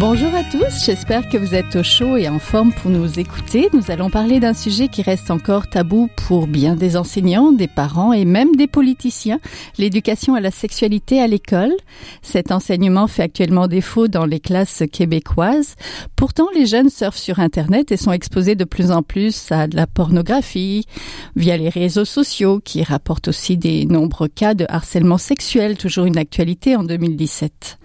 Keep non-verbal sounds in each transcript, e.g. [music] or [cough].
Bonjour à tous, j'espère que vous êtes au chaud et en forme pour nous écouter. Nous allons parler d'un sujet qui reste encore tabou pour bien des enseignants, des parents et même des politiciens, l'éducation à la sexualité à l'école. Cet enseignement fait actuellement défaut dans les classes québécoises. Pourtant, les jeunes surfent sur Internet et sont exposés de plus en plus à de la pornographie via les réseaux sociaux qui rapportent aussi des nombreux cas de harcèlement sexuel, toujours une actualité en 2017.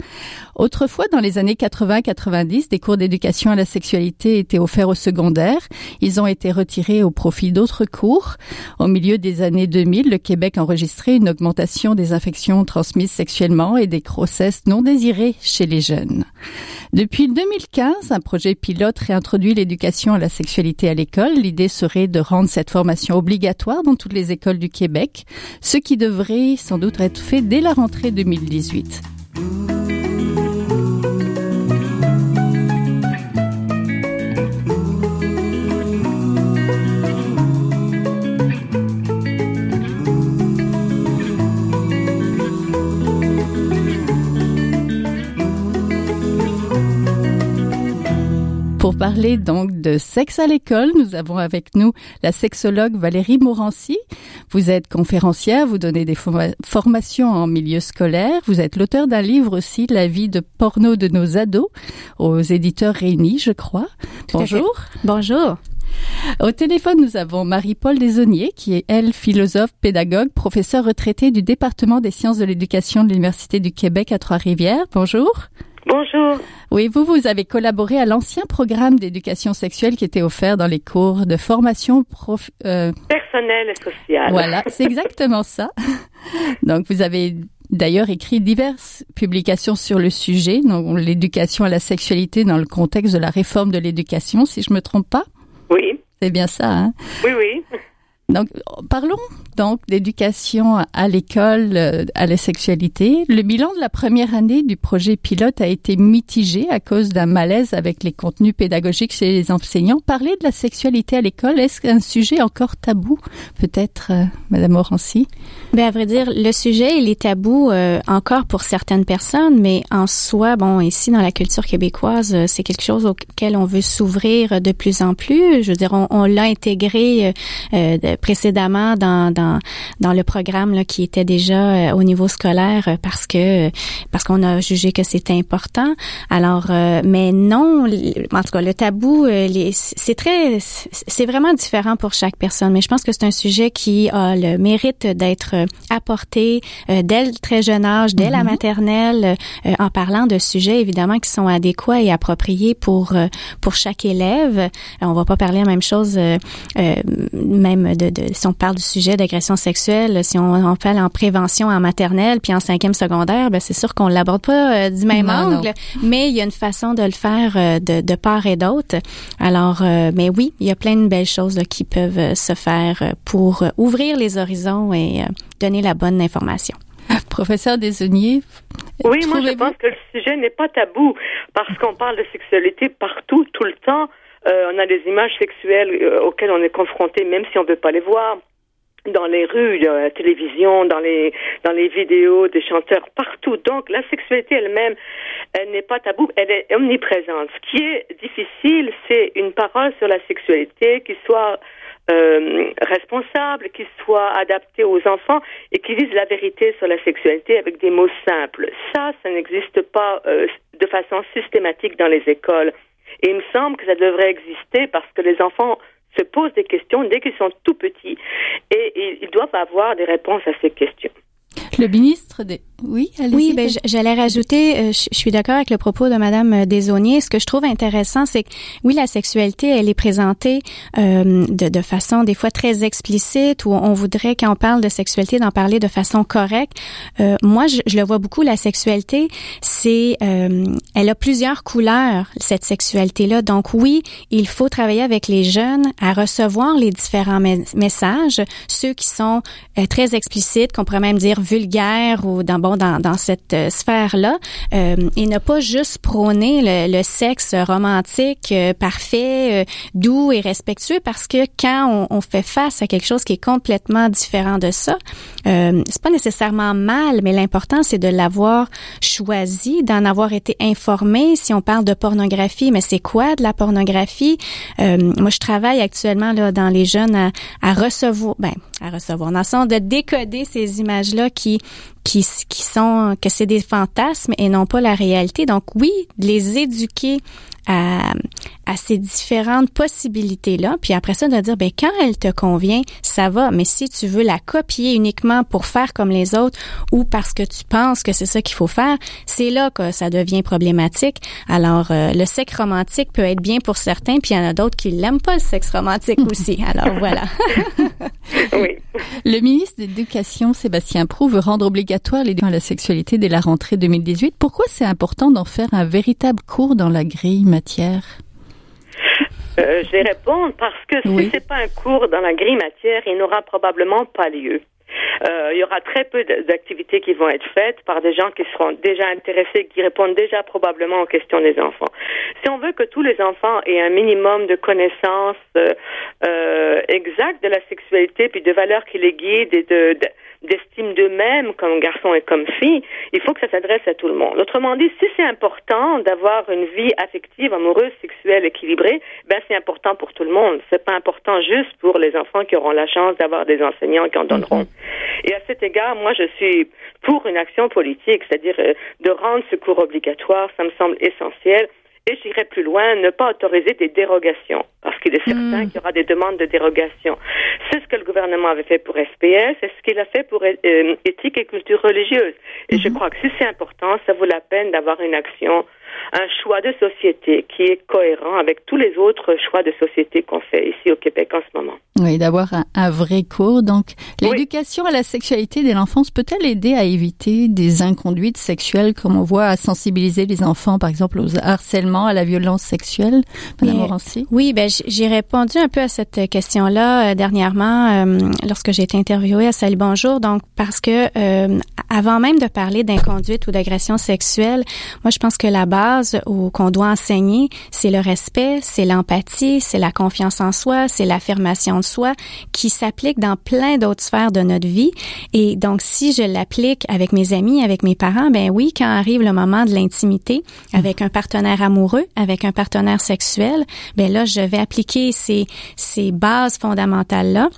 Autrefois, dans les années 80-90, des cours d'éducation à la sexualité étaient offerts au secondaire. Ils ont été retirés au profit d'autres cours. Au milieu des années 2000, le Québec enregistrait une augmentation des infections transmises sexuellement et des grossesses non désirées chez les jeunes. Depuis 2015, un projet pilote réintroduit l'éducation à la sexualité à l'école. L'idée serait de rendre cette formation obligatoire dans toutes les écoles du Québec, ce qui devrait sans doute être fait dès la rentrée 2018. Pour parler donc de sexe à l'école, nous avons avec nous la sexologue Valérie Morancy. Vous êtes conférencière, vous donnez des formations en milieu scolaire, vous êtes l'auteur d'un livre aussi, La vie de porno de nos ados, aux éditeurs réunis, je crois. Bonjour. Bonjour. Au téléphone, nous avons Marie-Paul Desauniers, qui est, elle, philosophe, pédagogue, professeur retraité du département des sciences de l'éducation de l'Université du Québec à Trois-Rivières. Bonjour. Bonjour. Oui, vous, vous avez collaboré à l'ancien programme d'éducation sexuelle qui était offert dans les cours de formation prof, euh... personnelle et sociale. Voilà, c'est exactement ça. Donc, vous avez d'ailleurs écrit diverses publications sur le sujet, donc l'éducation à la sexualité dans le contexte de la réforme de l'éducation, si je me trompe pas. Oui. C'est bien ça, hein? Oui, oui. Donc, parlons donc d'éducation à l'école, euh, à la sexualité. Le bilan de la première année du projet pilote a été mitigé à cause d'un malaise avec les contenus pédagogiques chez les enseignants. Parler de la sexualité à l'école, est-ce un sujet encore tabou, peut-être, euh, Madame Morancy? Ben, à vrai dire, le sujet, il est tabou euh, encore pour certaines personnes, mais en soi, bon, ici, dans la culture québécoise, euh, c'est quelque chose auquel on veut s'ouvrir de plus en plus. Je veux dire, on, on l'a intégré précédemment dans, dans, dans le programme là, qui était déjà euh, au niveau scolaire euh, parce que parce qu'on a jugé que c'était important. Alors, euh, mais non, en tout cas, le tabou, c'est très, c'est vraiment différent pour chaque personne. Mais je pense que c'est un sujet qui a le mérite d'être apporté dès le très jeune âge, dès la mm-hmm. maternelle, en parlant de sujets évidemment qui sont adéquats et appropriés pour pour chaque élève. On va pas parler la même chose, même de, de si on parle du sujet d'agression sexuelle, si on, on parle en prévention en maternelle puis en cinquième secondaire, ben c'est sûr qu'on l'aborde pas euh, du même angle, mais il y a une façon de le faire euh, de, de, part et d'autre. Alors, euh, mais oui, il y a plein de belles choses là, qui peuvent se faire pour ouvrir les horizons et donner la bonne information. [laughs] Professeur Desaunier. Oui, moi je pense que le sujet n'est pas tabou parce qu'on parle de sexualité partout, tout le temps. Euh, on a des images sexuelles euh, auxquelles on est confronté, même si on ne veut pas les voir dans les rues, dans la télévision, dans les dans les vidéos des chanteurs, partout. Donc la sexualité elle-même, elle n'est pas tabou, elle est omniprésente. Ce qui est difficile, c'est une parole sur la sexualité qui soit euh, responsable, qui soit adaptée aux enfants et qui dise la vérité sur la sexualité avec des mots simples. Ça, ça n'existe pas euh, de façon systématique dans les écoles. Et il me semble que ça devrait exister parce que les enfants se posent des questions dès qu'ils sont tout petits et ils doivent avoir des réponses à ces questions. Le ministre des oui, oui, ben j'allais rajouter, euh, je, suis d'accord avec le propos de Madame euh, Desaunier. Ce que je trouve intéressant, c'est que oui, la sexualité, elle est présentée euh, de, de, façon des fois très explicite, où on voudrait quand on parle de sexualité d'en parler de façon correcte. Euh, moi, je, je, le vois beaucoup. La sexualité, c'est, elle a plusieurs couleurs cette sexualité-là. Donc oui, il faut travailler avec les jeunes à recevoir les différents messages, ceux qui sont très explicites, qu'on pourrait même dire vulgaires ou dans bon dans, dans cette euh, sphère là euh, et ne pas juste prôner le, le sexe romantique euh, parfait doux et respectueux parce que quand on, on, fait face à quelque chose qui est complètement différent de ça c'est pas nécessairement mal mais l'important c'est de l'avoir choisi d'en avoir été informé. Si on parle de pornographie mais c'est quoi de la pornographie? Moi je travaille actuellement là dans les jeunes à, à recevoir ben à recevoir dans le sens de décoder ces images là qui qui, qui sont que c'est des fantasmes et non pas la réalité. Donc oui, les éduquer à, à ces différentes possibilités-là, puis après ça, de dire, ben quand elle te convient, ça va, mais si tu veux la copier uniquement pour faire comme les autres ou parce que tu penses que c'est ça qu'il faut faire, c'est là que ça devient problématique. Alors, euh, le sexe romantique peut être bien pour certains, puis il y en a d'autres qui l'aiment pas, le sexe romantique [laughs] aussi. Alors, voilà. [laughs] oui. Le ministre de l'Éducation, Sébastien Prou, veut rendre obligatoire l'éducation à la sexualité dès la rentrée 2018. Pourquoi c'est important d'en faire un véritable cours dans la grille matière? Euh, je vais répondre parce que si c'est pas un cours dans la grille matière, il n'aura probablement pas lieu. Euh, il y aura très peu d'activités qui vont être faites par des gens qui seront déjà intéressés, qui répondent déjà probablement aux questions des enfants. Si on veut que tous les enfants aient un minimum de connaissances euh, exactes de la sexualité puis de valeurs qui les guident et de d'estime d'eux-mêmes comme garçons et comme filles, il faut que ça s'adresse à tout le monde. Autrement dit, si c'est important d'avoir une vie affective, amoureuse, sexuelle équilibrée, ben c'est important pour tout le monde. C'est pas important juste pour les enfants qui auront la chance d'avoir des enseignants qui en donneront. Mm-hmm. Et à cet égard, moi, je suis pour une action politique, c'est-à-dire euh, de rendre ce cours obligatoire. Ça me semble essentiel. Et j'irai plus loin, ne pas autoriser des dérogations, parce qu'il est certain hmm. qu'il y aura des demandes de dérogation. C'est ce que le gouvernement avait fait pour SPS, c'est ce qu'il a fait pour euh, éthique et culture religieuse. Et je hmm. crois que si c'est important, ça vaut la peine d'avoir une action un choix de société qui est cohérent avec tous les autres choix de société qu'on fait ici au Québec en ce moment. Oui, d'avoir un, vrai cours. Donc, l'éducation à la sexualité dès l'enfance peut-elle aider à éviter des inconduites sexuelles, comme on voit, à sensibiliser les enfants, par exemple, aux harcèlements, à la violence sexuelle, Madame Oui, ben j'ai répondu un peu à cette question-là euh, dernièrement euh, lorsque j'ai été interviewée à Salut Bonjour. Donc, parce que euh, avant même de parler d'inconduite ou d'agression sexuelle, moi, je pense que la base qu'on doit enseigner, c'est le respect, c'est l'empathie, c'est la confiance en soi, c'est l'affirmation de soi qui s'applique dans plein d'autres sphères de notre vie. Et donc, si je l'applique avec mes amis, avec mes parents, ben oui, quand arrive le moment de l'intimité avec un partenaire amoureux, avec un partenaire sexuel, ben là, je vais appliquer ces, ces bases fondamentales-là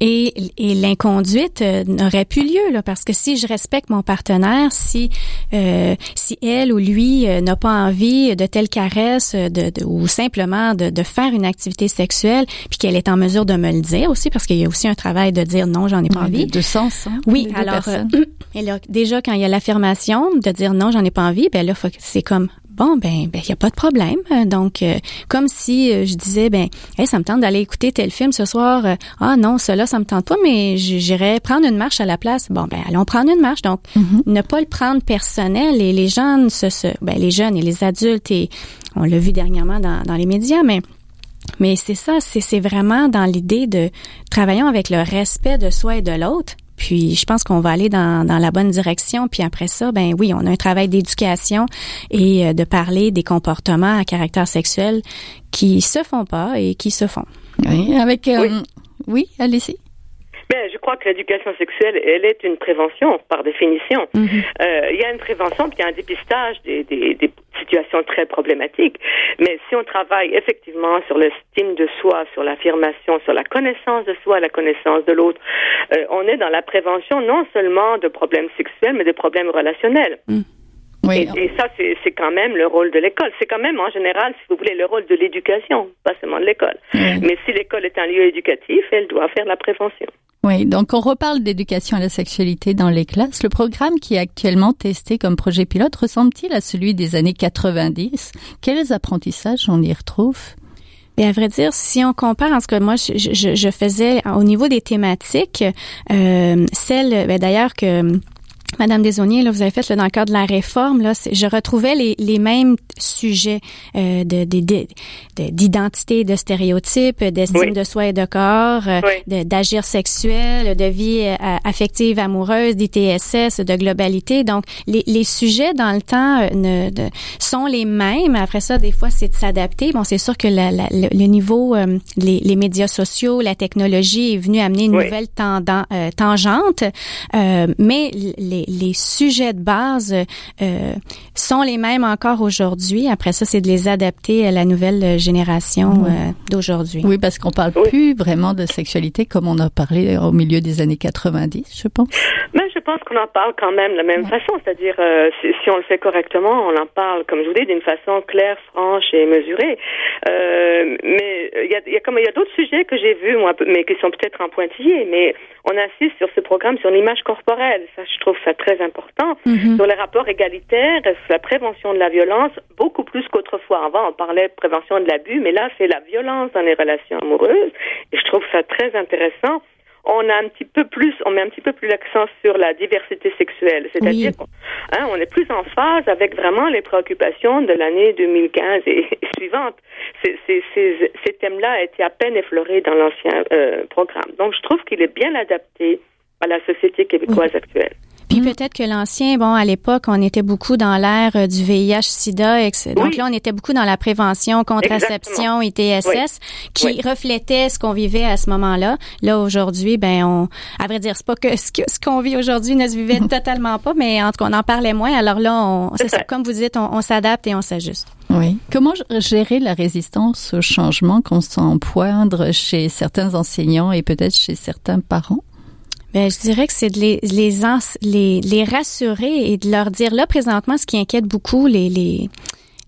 et, et l'inconduite euh, n'aurait plus lieu là, parce que si je respecte mon partenaire, si euh, si elle ou lui euh, n'a pas envie de telle caresse de, de ou simplement de, de, faire une activité sexuelle, puis qu'elle est en mesure de me le dire aussi, parce qu'il y a aussi un travail de dire non, j'en ai pas envie. De sens. Hein, oui, alors et [clears throat] là, déjà quand il y a l'affirmation de dire non, j'en ai pas envie, ben là, c'est comme Bon, ben, ben, y a pas de problème. Donc, euh, comme si euh, je disais, ben, hey, ça me tente d'aller écouter tel film ce soir. Euh, ah non, cela, ça me tente pas, mais j'irais prendre une marche à la place. Bon, ben, allons prendre une marche. Donc, mm-hmm. ne pas le prendre personnel. Et les jeunes, se, se, ben, les jeunes et les adultes, et on l'a vu dernièrement dans, dans les médias, mais mais c'est ça, c'est vraiment dans l'idée de travaillons avec le respect de soi et de l'autre, puis je pense qu'on va aller dans, dans, la bonne direction. Puis après ça, ben oui, on a un travail d'éducation et euh, de parler des comportements à caractère sexuel qui se font pas et qui se font. Oui, avec euh, oui, oui allez-y. Ben, je crois que l'éducation sexuelle, elle est une prévention par définition. Mhm. Euh, il y a une prévention, puis il y a un dépistage des, des, des, situations très problématiques. Mais si on travaille effectivement sur l'estime de soi, sur l'affirmation, sur la connaissance de soi, la connaissance de l'autre, euh, on est dans la prévention non seulement de problèmes sexuels, mais de problèmes relationnels. Oui. Et, ça, c'est quand même le rôle de l'école. C'est quand même, en général, si vous voulez, le rôle de l'éducation, pas seulement de l'école. Mais si l'école est un lieu éducatif, elle doit faire la prévention. Oui, donc on reparle d'éducation à la sexualité dans les classes. Le programme qui est actuellement testé comme projet pilote ressemble-t-il à celui des années 90 Quels apprentissages on y retrouve? Bien, à vrai dire, si on compare, en ce que moi, je, je, je faisais au niveau des thématiques, euh, celle, ben, d'ailleurs que Madame Desaunier, là, vous avez fait là, dans le cadre de la réforme, là, je retrouvais les, les mêmes sujets euh, de, d'identité, de, stéréotypes, d'estime de soi et de corps, euh, d'agir sexuel, de vie euh, affective amoureuse, d'ITSS, de globalité. Donc, les, les sujets dans le temps ne, sont les mêmes. Après ça, des fois, c'est de s'adapter. Bon, c'est sûr que la, le, niveau, les, les, médias sociaux, la technologie est venu amener une nouvelle tendance, tangente, mais les les sujets de base euh, sont les mêmes encore aujourd'hui. Après ça, c'est de les adapter à la nouvelle génération euh, d'aujourd'hui. Oui, parce qu'on parle plus vraiment de sexualité comme on a parlé au milieu des années 90, je pense. Mais je pense qu'on en parle quand même de la même façon, c'est-à-dire euh, si, si, on le fait correctement, on en parle, comme je vous dis, d'une façon claire, franche et mesurée. mais il y a, y a comme il y a d'autres sujets que j'ai vus moi, mais qui sont peut-être en pointillés, mais on insiste sur ce programme sur l'image corporelle. Ça, je trouve ça très important. Mhm. Sur les rapports égalitaires, sur la prévention de la violence, beaucoup plus qu'autrefois. Avant, on parlait de prévention de l'abus, mais là, c'est la violence dans les relations amoureuses. Et je trouve ça très intéressant on a un petit peu plus, on met un petit peu plus l'accent sur la diversité sexuelle, c'est-à-dire qu'on hein, on est plus en phase avec vraiment les préoccupations de l'année 2015 [laughs] et, suivante. Ces, ces, ces, thèmes-là étaient à peine effleurés dans l'ancien euh, programme. Donc, je trouve qu'il est bien adapté à la société québécoise actuelle. Puis mm. peut-être que l'ancien, bon, à l'époque, on était beaucoup dans l'ère euh, du VIH-Sida. Donc là, on était beaucoup dans la prévention, contraception, ITSS, qui reflétait ce qu'on vivait à ce moment-là. Là, aujourd'hui, ben, on, à vrai dire, c'est pas que ce, qu'on vit aujourd'hui ne se vivait [laughs] totalement pas, mais en tout cas, on en parlait moins. Alors là, on, c'est ça. Comme vous dites, on, s'adapte et on s'ajuste. Oui. Comment gérer la résistance au changement qu'on sent poindre chez certains enseignants et peut-être chez certains parents? Ben, je dirais que c'est de les, les, les, rassurer et de leur dire là présentement ce qui inquiète beaucoup les, les,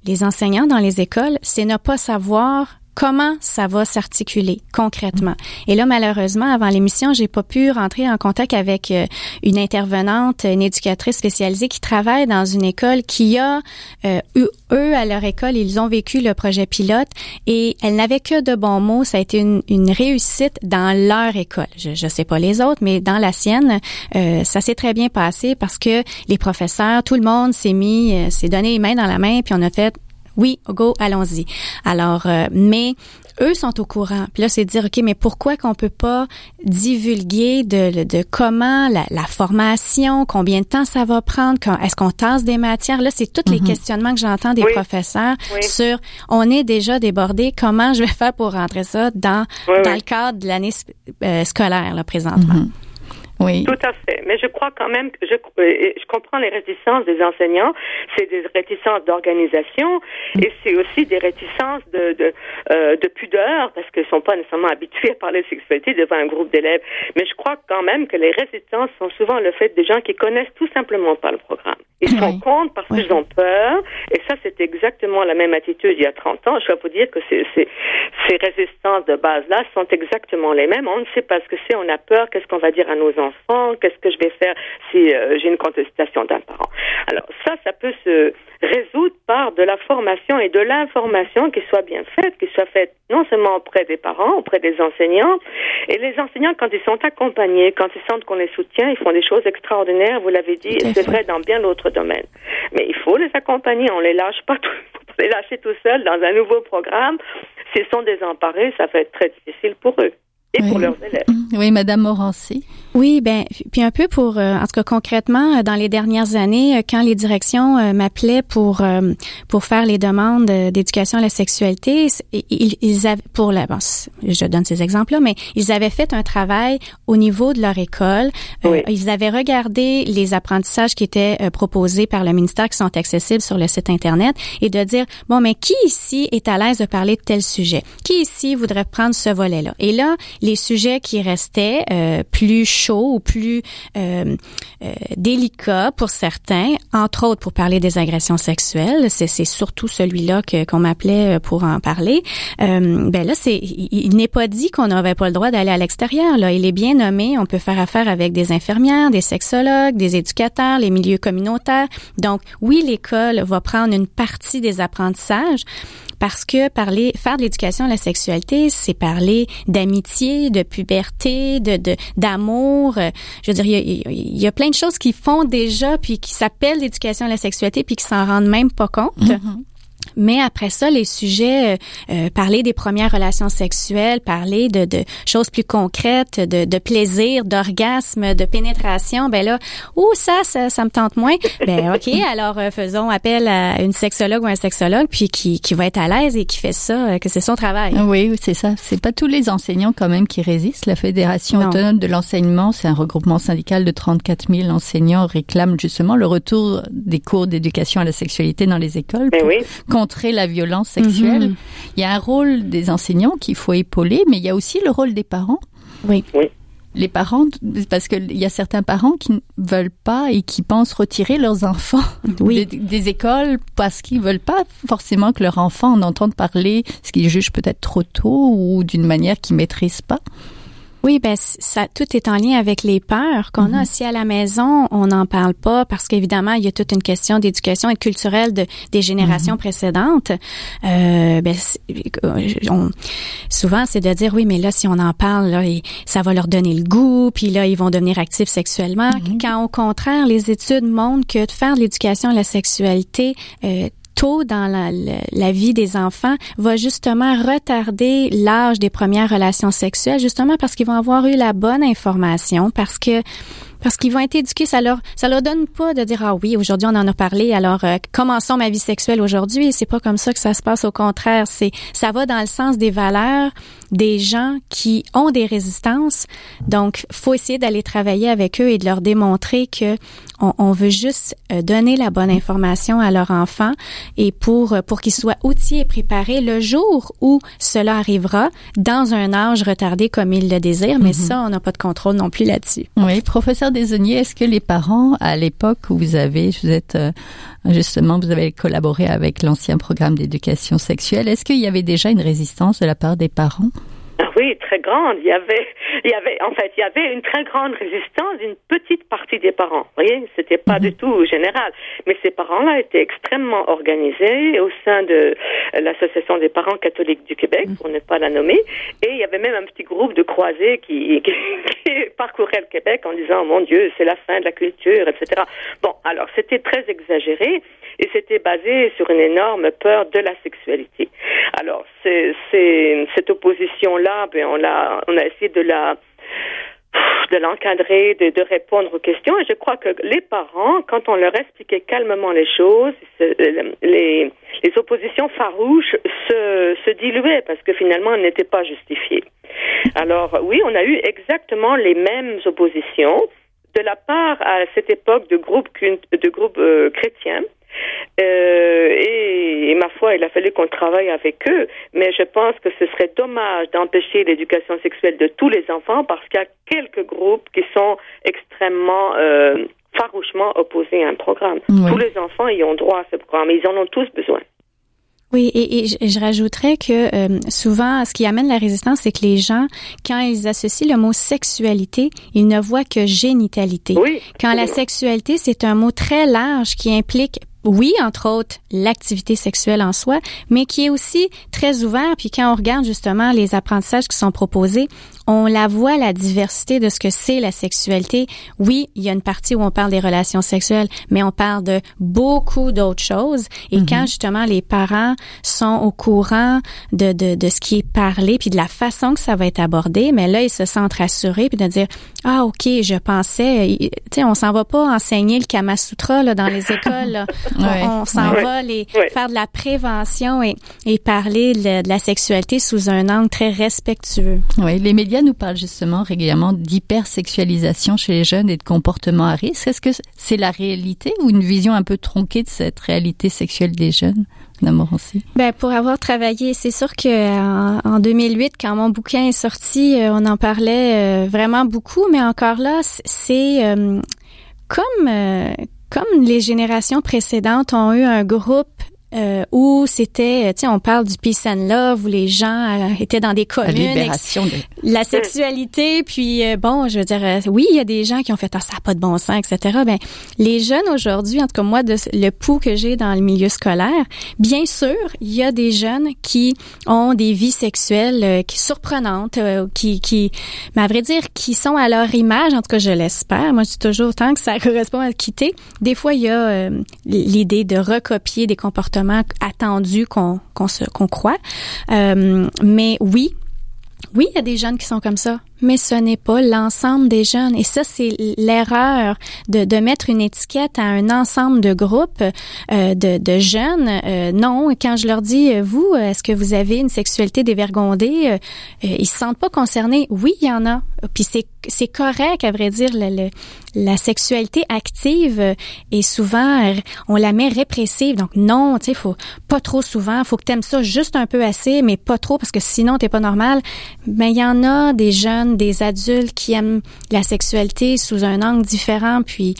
les enseignants dans les écoles, c'est ne pas savoir comment ça va s'articuler concrètement. Et là, malheureusement, avant l'émission, j'ai pas pu rentrer en contact avec euh, une intervenante, une éducatrice spécialisée qui travaille dans une école qui a euh, eux à leur école, ils ont vécu le projet pilote et elle n'avait que de bons mots. Ça a été une, une réussite dans leur école. Je, je sais pas les autres, mais dans la sienne, euh, ça s'est très bien passé parce que les professeurs, tout le monde s'est mis, s'est donné les mains dans la main, puis on a fait oui, go, allons-y. Alors, euh, mais eux sont au courant. Puis là, c'est de dire, OK, mais pourquoi qu'on peut pas divulguer de, de comment la, la, formation, combien de temps ça va prendre, est-ce qu'on tasse des matières? Là, c'est tous les mhm. questionnements que j'entends des professeurs sur, on est déjà débordé, comment je vais faire pour rentrer ça dans, dans le cadre de l'année euh, scolaire, là, présentement? Mhm. Oui. Tout à fait. Mais je crois quand même que je, euh, je comprends les réticences des enseignants. C'est des réticences d'organisation et c'est aussi des réticences de, de, euh, de pudeur parce qu'ils ne sont pas nécessairement habitués à parler de sexualité devant un groupe d'élèves. Mais je crois quand même que les réticences sont souvent le fait des gens qui connaissent tout simplement pas le programme. Ils se rendent compte parce qu'ils ont peur. Et ça, c'est exactement la même attitude il y a 30 ans. Je dois vous dire que ces, ces, ces résistances de base-là sont exactement les mêmes. On ne sait pas ce que c'est. On a peur. Qu'est-ce qu'on va dire à nos enfants? Qu'est-ce que je vais faire si euh, j'ai une contestation d'un parent? Alors ça, ça peut se résoudre par de la formation et de l'information qui soit bien faite, qui soit faite non seulement auprès des parents, auprès des enseignants, et les enseignants, quand ils sont accompagnés, quand ils sentent qu'on les soutient, ils font des choses extraordinaires, vous l'avez dit, et c'est vrai dans bien d'autres domaines. Mais il faut les accompagner, on les lâche pas tout, [laughs] les lâcher tout seuls dans un nouveau programme. S'ils sont désemparés, ça va être très difficile pour eux et pour leurs élèves. Oui, Madame Morancy. Oui, ben puis un peu pour euh, en tout cas concrètement euh, dans les dernières années euh, quand les directions m'appelaient pour pour faire les demandes d'éducation à la sexualité, ils, ils avaient pour la bon, je donne ces exemples là, mais ils avaient fait un travail au niveau de leur école. ils avaient regardé les apprentissages qui étaient proposés par le ministère qui sont accessibles sur le site internet et de dire bon mais qui ici est à l'aise de parler de tel sujet? Qui ici voudrait prendre ce volet là Et là, les sujets qui restaient plus chaud ou plus euh, euh, délicat pour certains, entre autres pour parler des agressions sexuelles. C'est, surtout celui-là qu'on m'appelait euh, pour en parler. Euh, ben là, c'est, il, n'est pas dit qu'on n'avait pas le droit d'aller à l'extérieur. Là, il est bien nommé. On peut faire affaire avec des infirmières, des sexologues, des éducateurs, les milieux communautaires. Donc, oui, l'école va prendre une partie des apprentissages. Parce que parler, faire de l'éducation à la sexualité, c'est parler d'amitié, de puberté, de d'amour. je veux dire, il y, a, plein de choses qui font déjà, puis qui s'appellent l'éducation à la sexualité, puis qui s'en rendent même pas compte. Mm-hmm. Mais après ça, les sujets, euh, euh, parler des premières relations sexuelles, parler de, de choses plus concrètes, de, de plaisir, d'orgasme, de pénétration, ben là, ouh, ça, ça, ça me tente moins. Ben [laughs] ok, alors euh, faisons appel à une sexologue ou un sexologue, puis qui, qui va être à l'aise et qui fait ça, que c'est son travail. Oui, c'est ça. C'est pas tous les enseignants quand même qui résistent. La Fédération autonome de l'enseignement, c'est un regroupement syndical de 34 000 enseignants, réclame justement le retour des cours d'éducation à la sexualité dans les écoles. Ben oui contrer la violence sexuelle. Mhm. Il y a un rôle des enseignants qu'il faut épauler, mais il y a aussi le rôle des parents. Oui. oui. Les parents, parce qu'il y a certains parents qui ne veulent pas et qui pensent retirer leurs enfants [laughs] des, des, écoles parce qu'ils veulent pas forcément que leur enfant en entende parler, ce qu'ils jugent peut-être trop tôt ou d'une manière qu'ils maîtrisent pas. Oui, ben ça, tout est en lien avec les peurs qu'on a. aussi mhm. à la maison, on n'en parle pas parce qu'évidemment, il y a toute une question d'éducation et culturelle de, des générations mhm. précédentes. Euh, ben, on, souvent, c'est de dire oui, mais là, si on en parle, là, ça va leur donner le goût, puis là, ils vont devenir actifs sexuellement. Mhm. Quand au contraire, les études montrent que de faire de l'éducation à la sexualité euh, tôt dans la, la, vie des enfants va justement retarder l'âge des premières relations sexuelles, justement parce qu'ils vont avoir eu la bonne information, parce que parce qu'ils vont être éduqués, ça leur ça leur donne pas de dire ah oui aujourd'hui on en a parlé alors euh, commençons ma vie sexuelle aujourd'hui. C'est pas comme ça que ça se passe. Au contraire c'est ça va dans le sens des valeurs des gens qui ont des résistances. Donc faut essayer d'aller travailler avec eux et de leur démontrer que on, on veut juste euh, donner la bonne information à leur enfant et pour euh, pour qu'ils soient outillés et préparés le jour où cela arrivera dans un âge retardé comme ils le désirent. Mais mm-hmm. ça on n'a pas de contrôle non plus là-dessus. Oui professeur est-ce que les parents, à l'époque où vous avez, vous êtes euh, justement, vous avez collaboré avec l'ancien programme d'éducation sexuelle, est-ce qu'il y avait déjà une résistance de la part des parents? Oui, très grande. Il y avait, il y avait, en fait, il y avait une très grande résistance d'une petite partie des parents. Vous voyez, c'était pas du mhm. tout général. Mais ces parents-là étaient extrêmement organisés au sein de l'association des parents catholiques du Québec, mhm. pour ne pas la nommer. Et il y avait même un petit groupe de croisés qui, [laughs] qui, parcourait le Québec en disant, mon Dieu, c'est la fin de la culture, etc. Bon, alors c'était très exagéré et c'était basé sur une énorme peur de la sexualité. Alors, c'est, cette opposition-là, on, a, on a essayé de la de l'encadrer, de, répondre aux questions. Et je crois que les parents, quand on leur expliquait calmement les choses, les, les oppositions farouches se, se diluaient parce que finalement, elles n'étaient pas justifiées. Alors oui, on a eu exactement les mêmes oppositions de la part à cette époque de groupes de groupes euh, chrétiens euh, et, ma foi, il a fallu qu'on travaille avec eux. Mais je pense que ce serait dommage d'empêcher l'éducation sexuelle de tous les enfants parce qu'il y a quelques groupes qui sont extrêmement euh, farouchement opposés à un programme. Tous les enfants y ont droit à ce programme. Ils en ont tous besoin. Oui, et, je, rajouterais que euh, souvent, ce qui amène la résistance, c'est que les gens, quand ils associent le mot sexualité, ils ne voient que génitalité. Oui, quand la sexualité, c'est un mot très large qui implique oui, entre autres, l'activité sexuelle en soi, mais qui est aussi très ouvert. Puis quand on regarde justement les apprentissages qui sont proposés, on la voit la diversité de ce que c'est la sexualité. Oui, il y a une partie où on parle des relations sexuelles, mais on parle de beaucoup d'autres choses. Et quand mhm. justement les parents sont au courant de, de, de ce qui est parlé, puis de la façon que ça va être abordé, mais là ils se sentent rassurés puis de dire ah ok, je pensais, tu sais, on s'en va pas enseigner le Kama Sutra là, dans les écoles. Là. On, s'en va les faire de la prévention et, et parler de, de la sexualité sous un angle très respectueux. Oui, les médias nous parle justement régulièrement d'hypersexualisation chez les jeunes et de comportements à risque. Est-ce que c'est la réalité ou une vision un peu tronquée de cette réalité sexuelle des jeunes? aussi? Ben pour avoir travaillé, c'est sûr que euh, en, 2008, quand mon bouquin est sorti, euh, on en parlait euh, vraiment beaucoup, mais encore là, c'est comme comme les générations précédentes ont eu un groupe euh, où c'était, tu sais, on parle du peace and love, où les gens euh, étaient dans des communes. La libération la sexualité, puis euh, bon, je veux dire, euh, oui, il y a des gens qui ont fait ah, ça n'a pas de bon sens, etc. Ben, les jeunes aujourd'hui, en tout cas moi, de le pouls que j'ai dans le milieu scolaire, bien sûr, il y a des jeunes qui ont des vies sexuelles euh, qui surprenantes, qui, qui, mais à vrai dire, qui sont à leur image, en tout cas, je l'espère. Moi, je dis toujours tant que ça correspond à quitter. Des fois, il y a l'idée de recopier des comportements attendus qu'on qu'on croit, mais oui, oui, il y a des jeunes qui sont comme ça mais ce n'est pas l'ensemble des jeunes. Et ça, c'est l'erreur de, de mettre une étiquette à un ensemble de groupes euh, de, de, jeunes. Euh, non, quand je leur dis, euh, vous, est-ce que vous avez une sexualité dévergondée, euh, ils se sentent pas concernés. Oui, il y en a. Puis c'est c'est correct, à vrai dire, le, la sexualité active est souvent, on la met répressive. Donc non, tu sais, faut pas trop souvent. Faut que tu aimes ça juste un peu assez, mais pas trop parce que sinon t'es pas normal. Mais il y en a des jeunes des adultes qui aiment la sexualité sous un angle différent, puis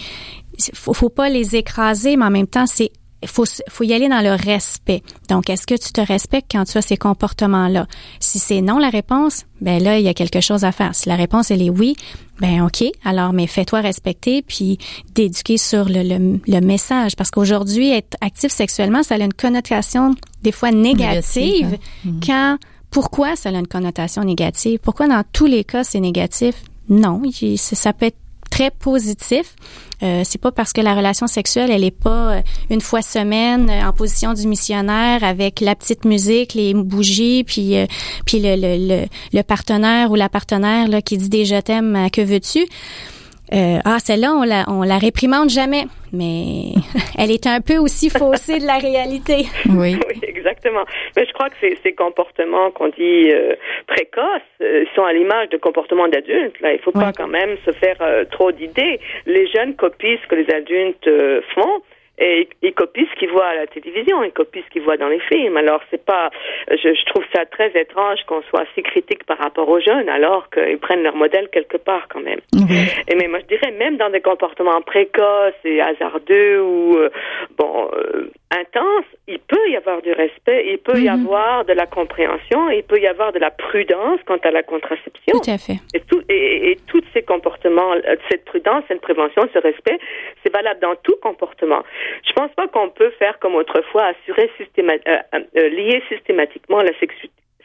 faut, faut pas les écraser, mais en même temps, c'est faut, faut y aller dans le respect. Donc, est-ce que tu te respectes quand tu as ces comportements-là? Si c'est non la réponse, ben là, il y a quelque chose à faire. Si la réponse, elle est oui, ben OK, alors, mais fais-toi respecter, puis d'éduquer sur le, le, message. Parce qu'aujourd'hui, être actif sexuellement, ça a une connotation des fois négative, hein. quand pourquoi ça a une connotation négative? Pourquoi dans tous les cas c'est négatif? Non, ça peut être très positif. Euh, c'est pas parce que la relation sexuelle elle est pas euh, une fois semaine euh, en position du missionnaire avec la petite musique, les bougies, puis euh, puis le, le, le, partenaire ou la partenaire là qui dit des je t'aime, que veux-tu? Euh, ah, celle-là, on la, on la réprimande jamais, mais [laughs] elle est un peu aussi faussée de la réalité. Oui. [laughs] exactement. Mais je crois que ces, ces comportements qu'on dit euh, précoces euh, sont à l'image de comportements d'adultes. Là, il faut pas quand même se faire trop d'idées. Les jeunes copient ce que les adultes font et ils copient ce qu'ils voient à la télévision, ils copient ce qu'ils voient dans les films. Alors c'est pas, je, je, trouve ça très étrange qu'on soit si critique par rapport aux jeunes, alors qu'ils prennent leur modèle quelque part quand même. Et mais moi je dirais même dans des comportements précoces et hasardeux ou euh, bon euh, intenses, il peut y avoir du respect, il peut y mhm. avoir de la compréhension, il peut y avoir de la prudence quant à la contraception. Tout à fait. Et, tout, et, et tous ces comportements, cette prudence, cette prévention, ce respect, c'est valable dans tout comportement. Je pense pas qu'on peut faire comme autrefois, assurer systéma euh, euh, lier systématiquement la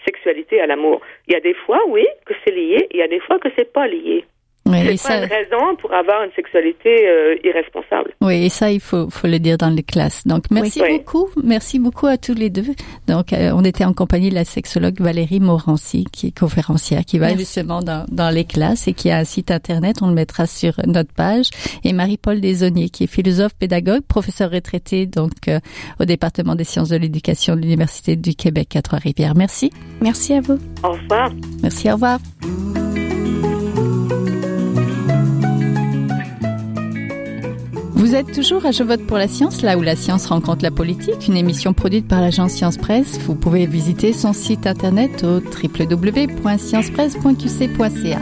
sexualité à l'amour. Il y a des fois, oui, que c'est lié, il y a des fois que c'est pas lié. Oui, c'est pas une raison pour avoir une sexualité euh, irresponsable. Oui, et ça, il faut, faut le dire dans les classes. Donc, merci beaucoup. Merci beaucoup à tous les deux. Donc, euh, on était en compagnie de la sexologue Valérie Morancy, qui est conférencière, qui va justement dans, dans les classes et qui a un site Internet. On le mettra sur notre page. Et Marie-Paul Desonniers, qui est philosophe, pédagogue, professeur retraité, donc, euh, au département des sciences de l'éducation de l'Université du Québec à Trois-Rivières. Merci. Merci à vous. Au revoir. Merci, au revoir. Vous êtes toujours à Je vote pour la science, là où la science rencontre la politique, une émission produite par l'agence Science Presse. Vous pouvez visiter son site internet au www.sciencepresse.qc.ca.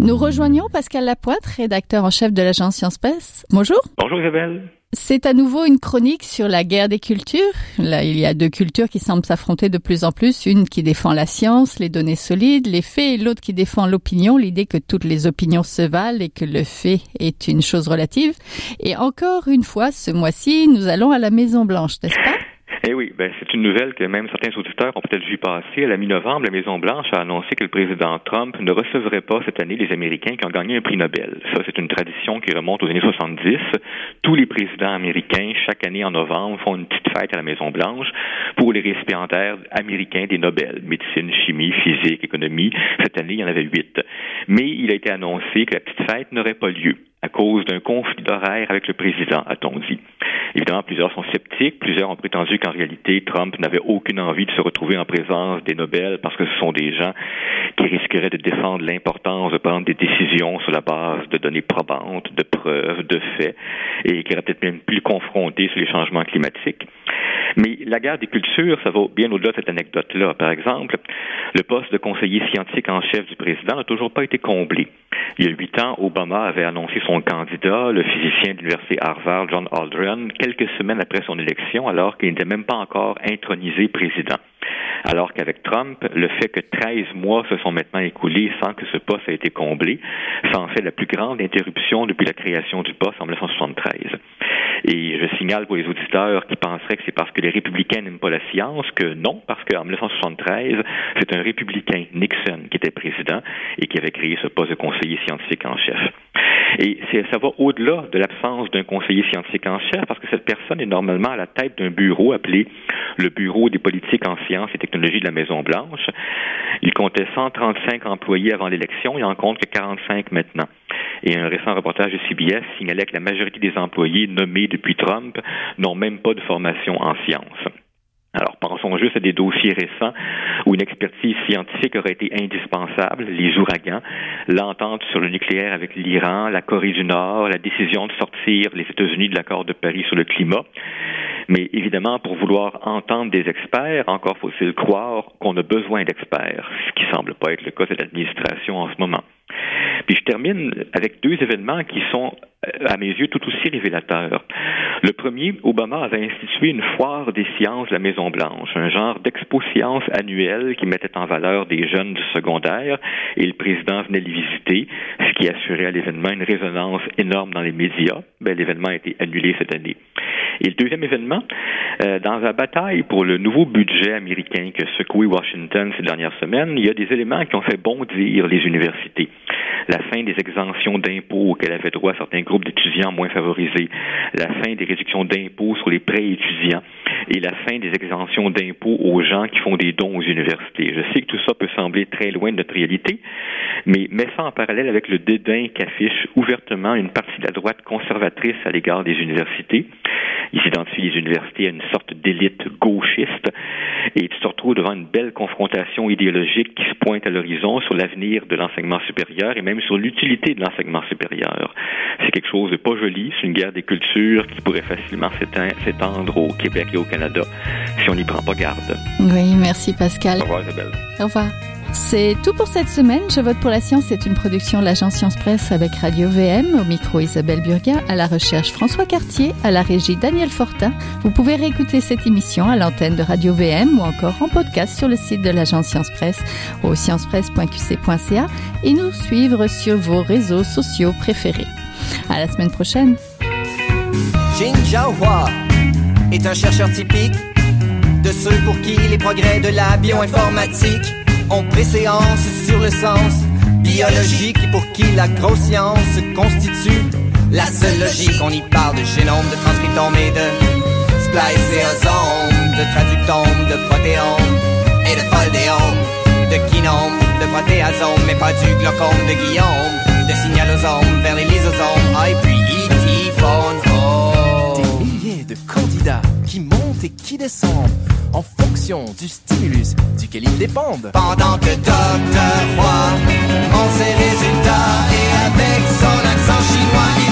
Nous rejoignons Pascal Lapointe, rédacteur en chef de l'agence Science Presse. Bonjour. Bonjour Isabelle. C'est à nouveau une chronique sur la guerre des cultures. Là, il y a deux cultures qui semblent s'affronter de plus en plus. Une qui défend la science, les données solides, les faits, et l'autre qui défend l'opinion, l'idée que toutes les opinions se valent et que le fait est une chose relative. Et encore une fois, ce mois-ci, nous allons à la Maison Blanche, n'est-ce pas? Eh oui, ben c'est une nouvelle que même certains auditeurs ont peut-être vu passer. À la mi-novembre, la Maison-Blanche a annoncé que le président Trump ne recevrait pas cette année les Américains qui ont gagné un prix Nobel. Ça, c'est une tradition qui remonte aux années 70. Tous les présidents américains, chaque année en novembre, font une petite fête à la Maison-Blanche pour les récipiendaires américains des Nobel. Médecine, chimie, physique, économie. Cette année, il y en avait huit. Mais il a été annoncé que la petite fête n'aurait pas lieu à cause d'un conflit d'horaire avec le président, a-t-on dit. Évidemment, plusieurs sont sceptiques. Plusieurs ont prétendu qu'en réalité, Trump n'avait aucune envie de se retrouver en présence des Nobel parce que ce sont des gens qui risqueraient de défendre l'importance de prendre des décisions sur la base de données probantes, de preuves, de faits, et qui auraient peut-être même plus confrontés sur les changements climatiques. Mais la guerre des cultures, ça va bien au-delà de cette anecdote-là. Par exemple, le poste de conseiller scientifique en chef du président n'a toujours pas été comblé. Il y a huit ans, Obama avait annoncé son candidat, le physicien de l'université Harvard, John Aldrin, quelques semaines après son élection, alors qu'il n'était même pas encore intronisé président. Alors qu'avec Trump, le fait que 13 mois se sont maintenant écoulés sans que ce poste ait été comblé, ça en fait la plus grande interruption depuis la création du poste en 1973. Et je signale pour les auditeurs qui penseraient que c'est parce que les républicains n'aiment pas la science que non, parce qu'en 1973, c'est un républicain, Nixon, qui était président et qui avait créé ce poste de conseiller scientifique en chef. Et ça va au-delà de l'absence d'un conseiller scientifique en chef, parce que cette personne est normalement à la tête d'un bureau appelé le Bureau des politiques en sciences et technologies de la Maison-Blanche. Il comptait 135 employés avant l'élection, il en compte que 45 maintenant. Et un récent reportage de CBS signalait que la majorité des employés nommés depuis Trump n'ont même pas de formation en sciences. Alors, pensons juste à des dossiers récents où une expertise scientifique aurait été indispensable, les ouragans, l'entente sur le nucléaire avec l'Iran, la Corée du Nord, la décision de sortir les États-Unis de l'accord de Paris sur le climat. Mais évidemment, pour vouloir entendre des experts, encore faut-il croire qu'on a besoin d'experts, ce qui semble pas être le cas de l'administration en ce moment. Puis je termine avec deux événements qui sont, euh, à mes yeux, tout aussi révélateurs. Le premier, Obama avait institué une foire des sciences de la Maison-Blanche, un genre d'expo science annuelle qui mettait en valeur des jeunes du secondaire, et le président venait les visiter, ce qui assurait à l'événement une résonance énorme dans les médias. Ben, l'événement a été annulé cette année. Et le deuxième événement, euh, dans la bataille pour le nouveau budget américain que secoué Washington ces dernières semaines, il y a des éléments qui ont fait bondir les universités la fin des exemptions d'impôts auxquelles avaient droit certains groupes d'étudiants moins favorisés, la fin des réductions d'impôts sur les prêts étudiants et la fin des exemptions d'impôts aux gens qui font des dons aux universités. Je sais que tout ça peut sembler très loin de notre réalité, mais mets ça en parallèle avec le dédain qu'affiche ouvertement une partie de la droite conservatrice à l'égard des universités. Ils identifient les universités à une sorte d'élite gauchiste et tu te retrouves devant une belle confrontation idéologique qui se pointe à l'horizon sur l'avenir de l'enseignement supérieur et même sur l'utilité de l'enseignement supérieur. C'est quelque chose de pas joli, c'est une guerre des cultures qui pourrait facilement s'étendre au Québec et au Canada si on n'y prend pas garde. Oui, merci Pascal. Au revoir Isabelle. Au revoir. C'est tout pour cette semaine. Je vote pour la science c'est une production de l'agence Science Presse avec Radio VM. Au micro Isabelle Burguin, à la recherche François Cartier, à la régie Daniel Fortin. Vous pouvez réécouter cette émission à l'antenne de Radio VM ou encore en podcast sur le site de l'agence Science Presse au sciencepresse.qc.ca et nous suivre sur vos réseaux sociaux préférés. À la semaine prochaine. Jin est un chercheur typique de ceux pour qui les progrès de la bioinformatique ont préséance sur le sens biologique et pour qui la grosse science constitue la seule logique. On y parle de génome, de transcriptome et de spliceosome, de traductome, de protéome et de foldéome, de kinome, de protéasome, mais pas du glaucome de Guillaume, de signalosome vers les lysosomes, ah, et puis E.T. et qui descendent en fonction du stimulus duquel ils dépendent. Pendant que Dr. Roy en ses résultats et avec son accent chinois,